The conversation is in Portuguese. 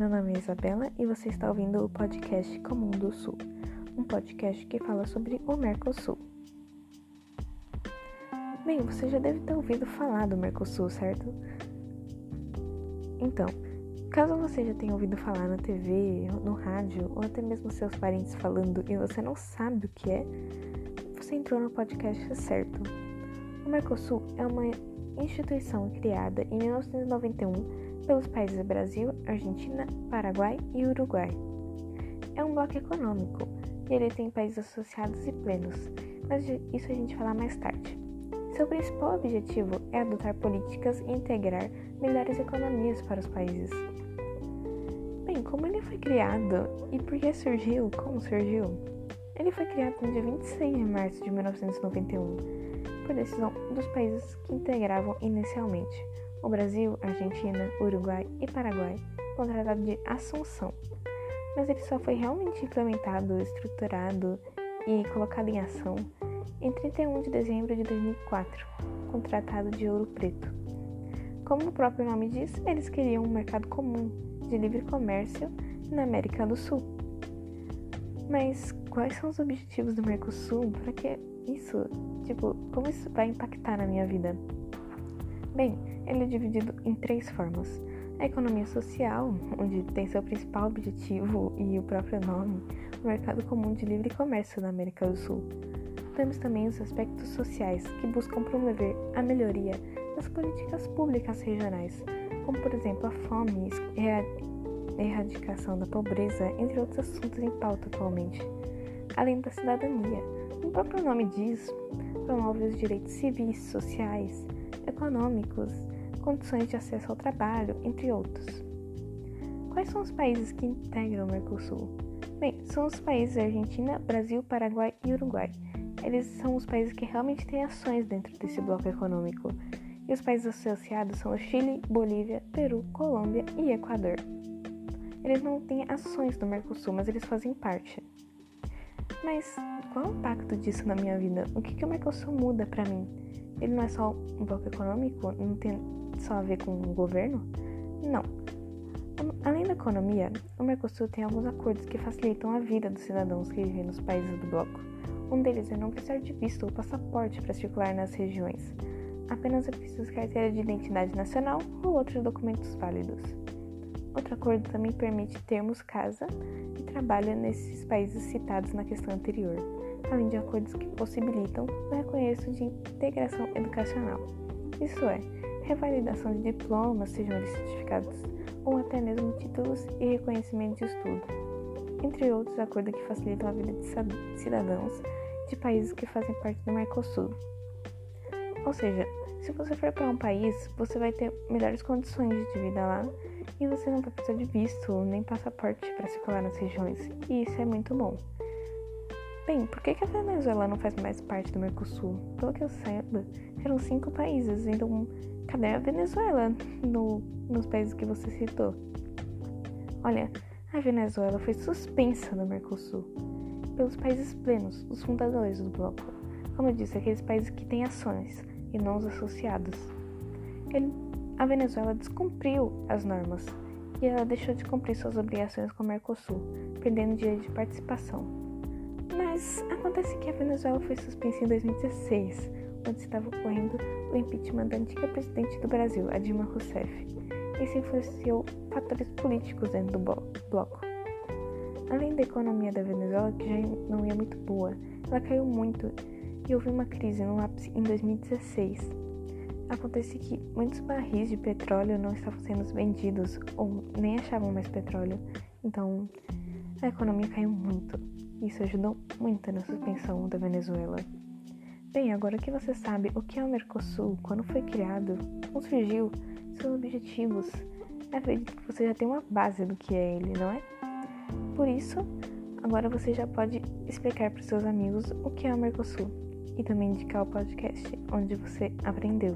meu nome é Isabela e você está ouvindo o podcast Comum do Sul, um podcast que fala sobre o Mercosul. Bem, você já deve ter ouvido falar do Mercosul, certo? Então, caso você já tenha ouvido falar na TV, no rádio ou até mesmo seus parentes falando e você não sabe o que é, você entrou no podcast certo. O Mercosul é uma instituição criada em 1991 pelos países Brasil, Argentina, Paraguai e Uruguai. É um bloco econômico e ele tem países associados e plenos, mas isso a gente fala mais tarde. Seu principal objetivo é adotar políticas e integrar melhores economias para os países. Bem, como ele foi criado e por que surgiu, como surgiu? Ele foi criado no dia 26 de março de 1991 por decisão dos países que integravam inicialmente o Brasil, Argentina, Uruguai e Paraguai, com o Tratado de Assunção. Mas ele só foi realmente implementado, estruturado e colocado em ação em 31 de dezembro de 2004, com o Tratado de Ouro Preto. Como o próprio nome diz, eles queriam um mercado comum de livre comércio na América do Sul. Mas quais são os objetivos do Mercosul? Para que isso, tipo, como isso vai impactar na minha vida? Bem, ele é dividido em três formas. A economia social, onde tem seu principal objetivo e o próprio nome, o mercado comum de livre comércio da América do Sul. Temos também os aspectos sociais, que buscam promover a melhoria das políticas públicas regionais, como por exemplo a fome e a erradicação da pobreza, entre outros assuntos em pauta atualmente. Além da cidadania, o próprio nome diz, promove os direitos civis, sociais, econômicos, condições de acesso ao trabalho, entre outros. Quais são os países que integram o Mercosul? Bem, são os países Argentina, Brasil, Paraguai e Uruguai. Eles são os países que realmente têm ações dentro desse bloco econômico. E os países associados são o Chile, Bolívia, Peru, Colômbia e Equador. Eles não têm ações no Mercosul, mas eles fazem parte. Mas qual o impacto disso na minha vida? O que, que o Mercosul muda para mim? Ele não é só um bloco econômico? Não tem só a ver com o governo? Não. Além da economia, o Mercosul tem alguns acordos que facilitam a vida dos cidadãos que vivem nos países do bloco. Um deles é não precisar de visto ou passaporte para circular nas regiões. Apenas é preciso carteira de identidade nacional ou outros documentos válidos. Outro acordo também permite termos casa e trabalho nesses países citados na questão anterior, além de acordos que possibilitam o reconhecimento de integração educacional, isso é, revalidação de diplomas, sejam eles certificados ou até mesmo títulos e reconhecimento de estudo, entre outros acordos que facilitam a vida de cidadãos de países que fazem parte do Mercosul. Ou seja, se você for para um país, você vai ter melhores condições de vida lá e você não vai precisar de visto nem passaporte para circular nas regiões, e isso é muito bom. Bem, por que, a Venezuela não faz mais parte do Mercosul? Pelo que eu saiba, eram cinco países, então cadê a Venezuela no, nos países que você citou? Olha, a Venezuela foi suspensa do Mercosul pelos países plenos, os fundadores do bloco. Como eu disse, aqueles países que têm ações e não os associados. Ele a Venezuela descumpriu as normas e ela deixou de cumprir suas obrigações com o Mercosul, perdendo direito de participação. Mas acontece que a Venezuela foi suspensa em 2016, onde estava ocorrendo o impeachment da antiga presidente do Brasil, a Dilma Rousseff. Isso influenciou fatores políticos dentro do bloco. Além da economia da Venezuela, que já não ia muito boa, ela caiu muito e houve uma crise no ápice em 2016 Acontece que muitos barris de petróleo não estavam sendo vendidos ou nem achavam mais petróleo, então a economia caiu muito. Isso ajudou muito na suspensão da Venezuela. Bem, agora que você sabe o que é o Mercosul, quando foi criado, como surgiu, seus objetivos, acredito que você já tem uma base do que é ele, não é? Por isso, agora você já pode explicar para seus amigos o que é o Mercosul e também indicar o podcast onde você aprendeu.